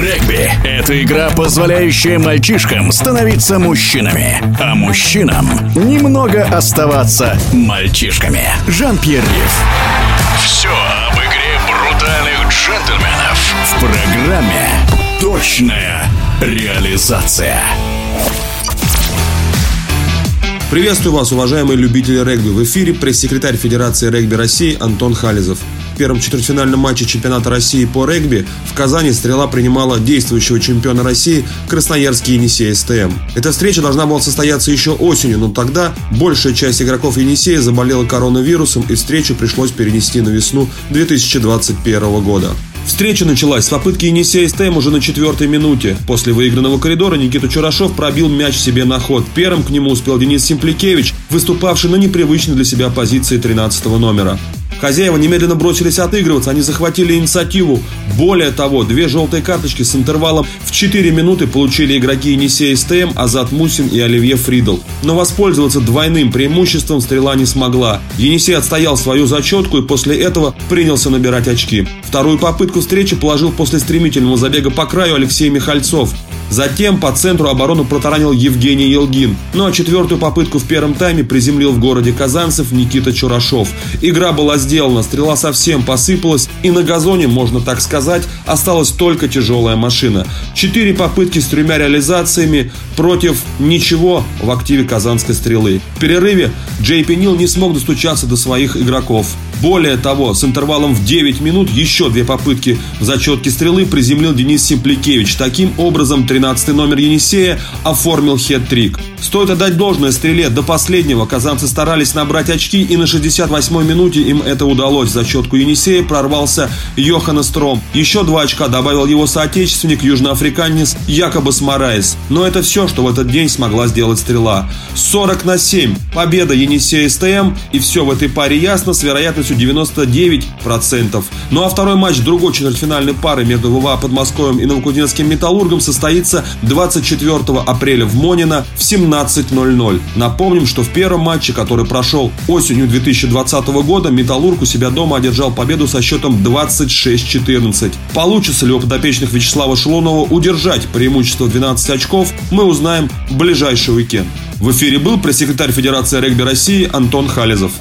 Регби – это игра, позволяющая мальчишкам становиться мужчинами, а мужчинам немного оставаться мальчишками. Жан-Пьер Риф. Все об игре брутальных джентльменов в программе «Точная реализация». Приветствую вас, уважаемые любители регби. В эфире пресс-секретарь Федерации регби России Антон Хализов. В первом четвертьфинальном матче чемпионата России по регби в Казани «Стрела» принимала действующего чемпиона России Красноярский Енисей СТМ. Эта встреча должна была состояться еще осенью, но тогда большая часть игроков Енисея заболела коронавирусом и встречу пришлось перенести на весну 2021 года. Встреча началась с попытки Енисея СТМ уже на четвертой минуте. После выигранного коридора Никита Чурашов пробил мяч себе на ход. Первым к нему успел Денис Симпликевич, выступавший на непривычной для себя позиции 13 номера. Хозяева немедленно бросились отыгрываться, они захватили инициативу. Более того, две желтые карточки с интервалом в 4 минуты получили игроки Енисея СТМ, Азат Мусин и Оливье Фридл. Но воспользоваться двойным преимуществом стрела не смогла. Енисей отстоял свою зачетку и после этого принялся набирать очки. Вторую попытку встречи положил после стремительного забега по краю Алексей Михальцов. Затем по центру оборону протаранил Евгений Елгин. Ну а четвертую попытку в первом тайме приземлил в городе Казанцев Никита Чурашов. Игра была сделана, стрела совсем посыпалась, и на газоне, можно так сказать, осталась только тяжелая машина. Четыре попытки с тремя реализациями против ничего в активе казанской стрелы. В перерыве Джей Пенил не смог достучаться до своих игроков. Более того, с интервалом в 9 минут еще две попытки в зачетке стрелы приземлил Денис Симпликевич. Таким образом, 13 номер Енисея оформил хет-трик. Стоит отдать должное стреле. До последнего казанцы старались набрать очки, и на 68-й минуте им это удалось. В зачетку Енисея прорвался Йохана Стром. Еще два очка добавил его соотечественник, южноафриканец Якобы Смараес. Но это все, что в этот день смогла сделать стрела. 40 на 7. Победа Енисея СТМ. И все в этой паре ясно с вероятностью 99%. Ну а второй матч другой четвертьфинальной пары между ВВА Подмосковьем и Новокузнецким Металлургом состоится 24 апреля в Монино в 17 17.00. Напомним, что в первом матче, который прошел осенью 2020 года, Металлург у себя дома одержал победу со счетом 26-14. Получится ли у подопечных Вячеслава Шелунова удержать преимущество 12 очков, мы узнаем в ближайший уикенд. В эфире был пресс-секретарь Федерации регби России Антон Хализов.